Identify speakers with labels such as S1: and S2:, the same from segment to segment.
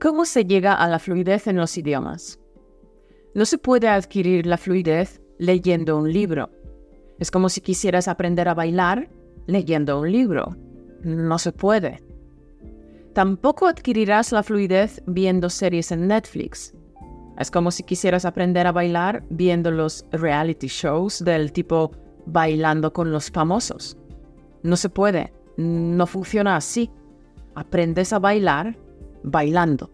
S1: ¿Cómo se llega a la fluidez en los idiomas? No se puede adquirir la fluidez leyendo un libro. Es como si quisieras aprender a bailar leyendo un libro. No se puede. Tampoco adquirirás la fluidez viendo series en Netflix. Es como si quisieras aprender a bailar viendo los reality shows del tipo bailando con los famosos. No se puede, no funciona así. Aprendes a bailar bailando.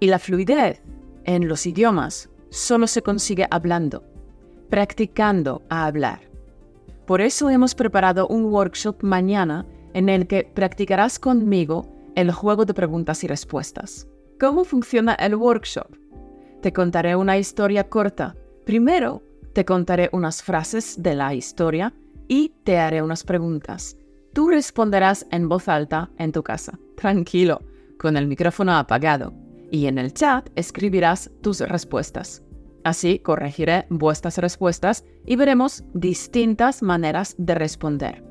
S1: Y la fluidez en los idiomas solo se consigue hablando, practicando a hablar. Por eso hemos preparado un workshop mañana en el que practicarás conmigo el juego de preguntas y respuestas. ¿Cómo funciona el workshop? Te contaré una historia corta. Primero, te contaré unas frases de la historia y te haré unas preguntas. Tú responderás en voz alta en tu casa, tranquilo, con el micrófono apagado, y en el chat escribirás tus respuestas. Así corregiré vuestras respuestas y veremos distintas maneras de responder.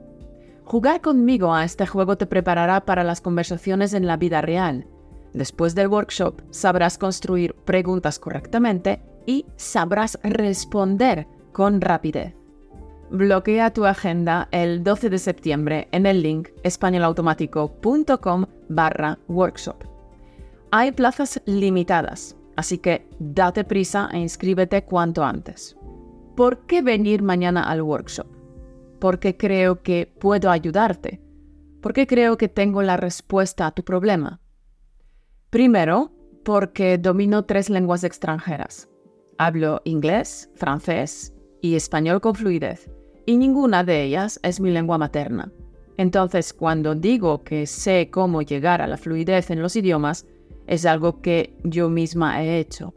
S1: Jugar conmigo a este juego te preparará para las conversaciones en la vida real Después del workshop sabrás construir preguntas correctamente y sabrás responder con rapidez. Bloquea tu agenda el 12 de septiembre en el link españolautomático.com barra workshop. Hay plazas limitadas, así que date prisa e inscríbete cuanto antes. ¿Por qué venir mañana al workshop? Porque creo que puedo ayudarte. Porque creo que tengo la respuesta a tu problema Primero, porque domino tres lenguas extranjeras. Hablo inglés, francés y español con fluidez, y ninguna de ellas es mi lengua materna. Entonces, cuando digo que sé cómo llegar a la fluidez en los idiomas, es algo que yo misma he hecho.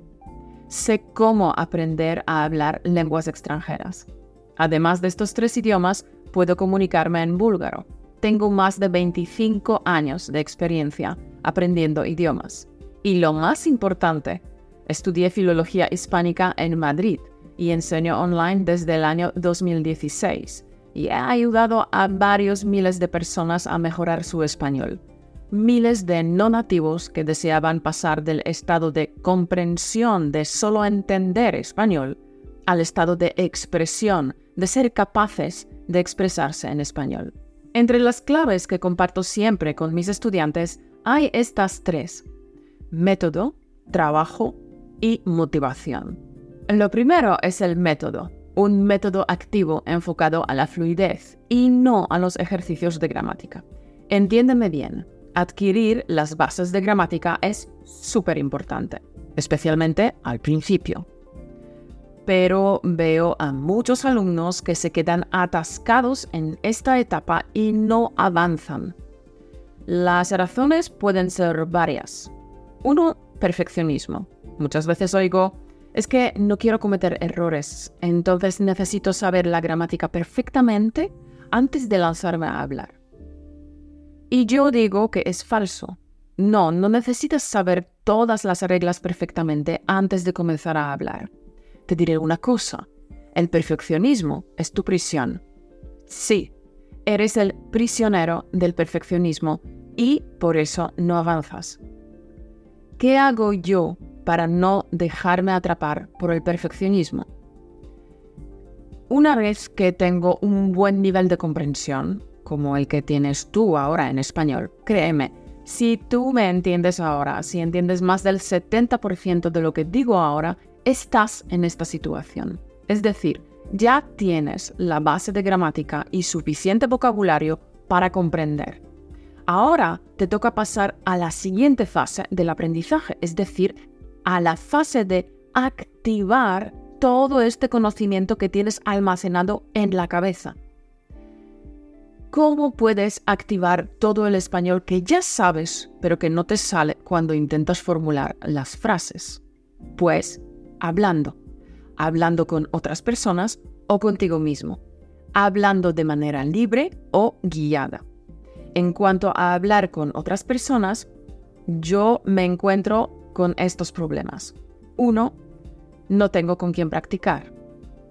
S1: Sé cómo aprender a hablar lenguas extranjeras. Además de estos tres idiomas, puedo comunicarme en búlgaro. Tengo más de 25 años de experiencia aprendiendo idiomas. Y lo más importante, estudié filología hispánica en Madrid y enseño online desde el año 2016 y he ayudado a varios miles de personas a mejorar su español. Miles de no nativos que deseaban pasar del estado de comprensión de solo entender español al estado de expresión, de ser capaces de expresarse en español. Entre las claves que comparto siempre con mis estudiantes hay estas tres, método, trabajo y motivación. Lo primero es el método, un método activo enfocado a la fluidez y no a los ejercicios de gramática. Entiéndeme bien, adquirir las bases de gramática es súper importante, especialmente al principio. Pero veo a muchos alumnos que se quedan atascados en esta etapa y no avanzan. Las razones pueden ser varias. Uno, perfeccionismo. Muchas veces oigo, es que no quiero cometer errores, entonces necesito saber la gramática perfectamente antes de lanzarme a hablar. Y yo digo que es falso. No, no necesitas saber todas las reglas perfectamente antes de comenzar a hablar. Te diré una cosa, el perfeccionismo es tu prisión. Sí, Eres el prisionero del perfeccionismo y por eso no avanzas. ¿Qué hago yo para no dejarme atrapar por el perfeccionismo? Una vez que tengo un buen nivel de comprensión, como el que tienes tú ahora en español, créeme, si tú me entiendes ahora, si entiendes más del 70% de lo que digo ahora, estás en esta situación. Es decir, ya tienes la base de gramática y suficiente vocabulario para comprender. Ahora te toca pasar a la siguiente fase del aprendizaje, es decir, a la fase de activar todo este conocimiento que tienes almacenado en la cabeza. ¿Cómo puedes activar todo el español que ya sabes, pero que no te sale cuando intentas formular las frases? Pues hablando hablando con otras personas o contigo mismo, hablando de manera libre o guiada. En cuanto a hablar con otras personas, yo me encuentro con estos problemas. Uno, no tengo con quién practicar.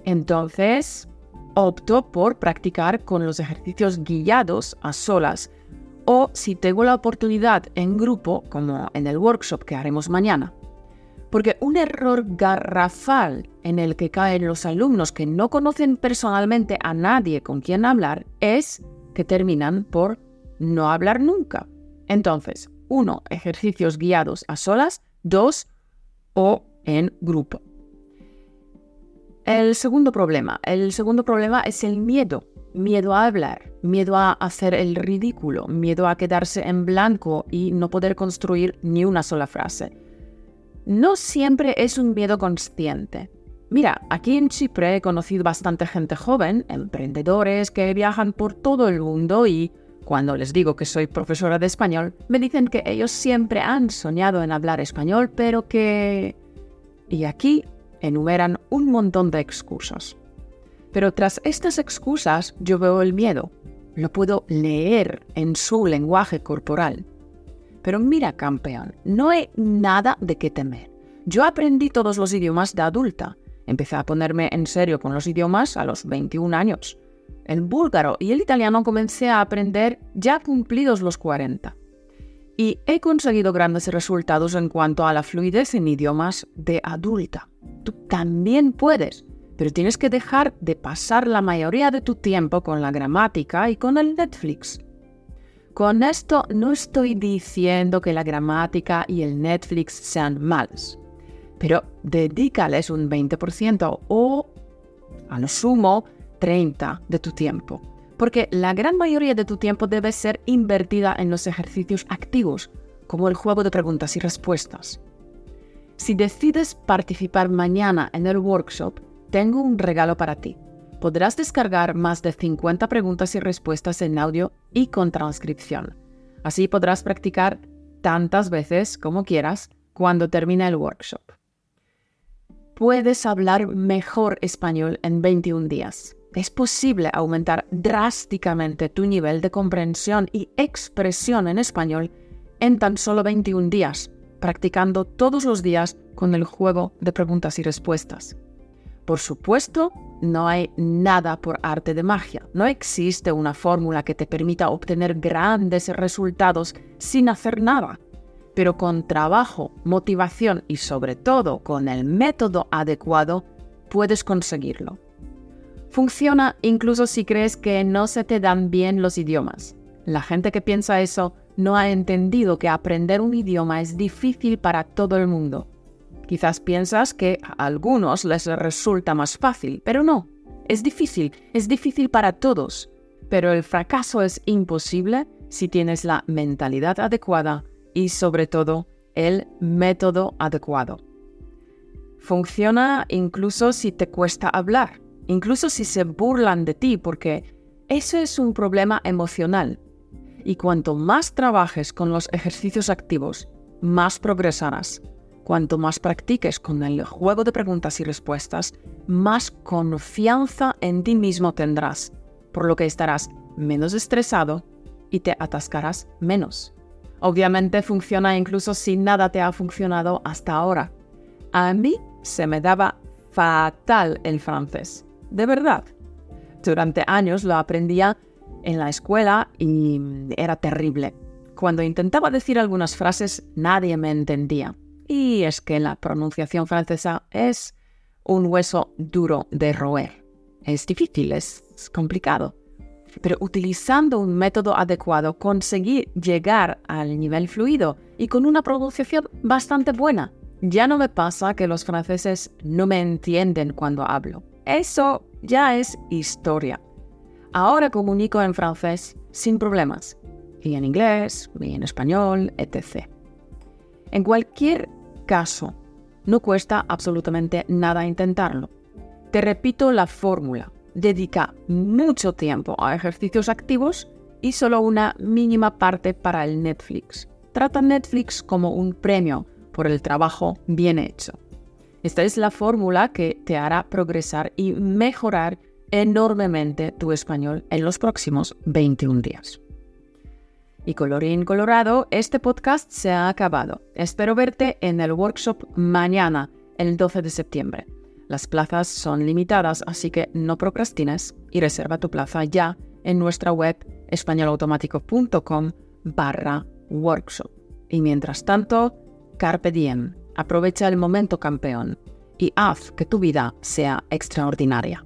S1: Entonces, opto por practicar con los ejercicios guiados a solas o si tengo la oportunidad en grupo, como en el workshop que haremos mañana. Porque un error garrafal en el que caen los alumnos que no conocen personalmente a nadie con quien hablar es que terminan por no hablar nunca. Entonces, uno, ejercicios guiados a solas, dos, o en grupo. El segundo problema, el segundo problema es el miedo. Miedo a hablar, miedo a hacer el ridículo, miedo a quedarse en blanco y no poder construir ni una sola frase. No siempre es un miedo consciente. Mira, aquí en Chipre he conocido bastante gente joven, emprendedores que viajan por todo el mundo y cuando les digo que soy profesora de español, me dicen que ellos siempre han soñado en hablar español, pero que... Y aquí enumeran un montón de excusas. Pero tras estas excusas yo veo el miedo. Lo puedo leer en su lenguaje corporal. Pero mira, campeón, no hay nada de qué temer. Yo aprendí todos los idiomas de adulta. Empecé a ponerme en serio con los idiomas a los 21 años. El búlgaro y el italiano comencé a aprender ya cumplidos los 40. Y he conseguido grandes resultados en cuanto a la fluidez en idiomas de adulta. Tú también puedes, pero tienes que dejar de pasar la mayoría de tu tiempo con la gramática y con el Netflix. Con esto no estoy diciendo que la gramática y el Netflix sean malos, pero dedícales un 20% o, a lo sumo, 30 de tu tiempo, porque la gran mayoría de tu tiempo debe ser invertida en los ejercicios activos, como el juego de preguntas y respuestas. Si decides participar mañana en el workshop, tengo un regalo para ti. Podrás descargar más de 50 preguntas y respuestas en audio y con transcripción. Así podrás practicar tantas veces como quieras cuando termine el workshop. Puedes hablar mejor español en 21 días es posible aumentar drásticamente tu nivel de comprensión y expresión en español en tan solo 21 días, practicando todos los días con el juego de preguntas y respuestas. Por supuesto, no hay nada por arte de magia. No existe una fórmula que te permita obtener grandes resultados sin hacer nada. Pero con trabajo, motivación y sobre todo con el método adecuado, puedes conseguirlo. Funciona incluso si crees que no se te dan bien los idiomas. La gente que piensa eso no ha entendido que aprender un idioma es difícil para todo el mundo. Quizás piensas que a algunos les resulta más fácil, pero no. Es difícil, es difícil para todos. Pero el fracaso es imposible si tienes la mentalidad adecuada y sobre todo el método adecuado. Funciona incluso si te cuesta hablar incluso si se burlan de ti, porque eso es un problema emocional. Y cuanto más trabajes con los ejercicios activos, más progresarás. Cuanto más practiques con el juego de preguntas y respuestas, más confianza en ti mismo tendrás, por lo que estarás menos estresado y te atascarás menos. Obviamente funciona incluso si nada te ha funcionado hasta ahora. A mí se me daba fatal el francés de verdad. Durante años lo aprendía en la escuela y era terrible. Cuando intentaba decir algunas frases nadie me entendía. Y es que la pronunciación francesa es un hueso duro de roer. Es difícil, es complicado. Pero utilizando un método adecuado conseguí llegar al nivel fluido y con una pronunciación bastante buena. Ya no me pasa que los franceses no me entienden cuando hablo. Eso ya es historia. Ahora comunico en francés sin problemas, y en inglés, y en español, etc. En cualquier caso, no cuesta absolutamente nada intentarlo. Te repito la fórmula. Dedica mucho tiempo a ejercicios activos y solo una mínima parte para el Netflix. Trata Netflix como un premio por el trabajo bien hecho. Esta es la fórmula que te hará progresar y mejorar enormemente tu español en los próximos 21 días. Y colorín colorado, este podcast se ha acabado. Espero verte en el workshop mañana, el 12 de septiembre. Las plazas son limitadas, así que no procrastines y reserva tu plaza ya en nuestra web españolautomático.com barra workshop. Y mientras tanto, carpe diem, aprovecha el momento campeón y haz que tu vida sea extraordinaria.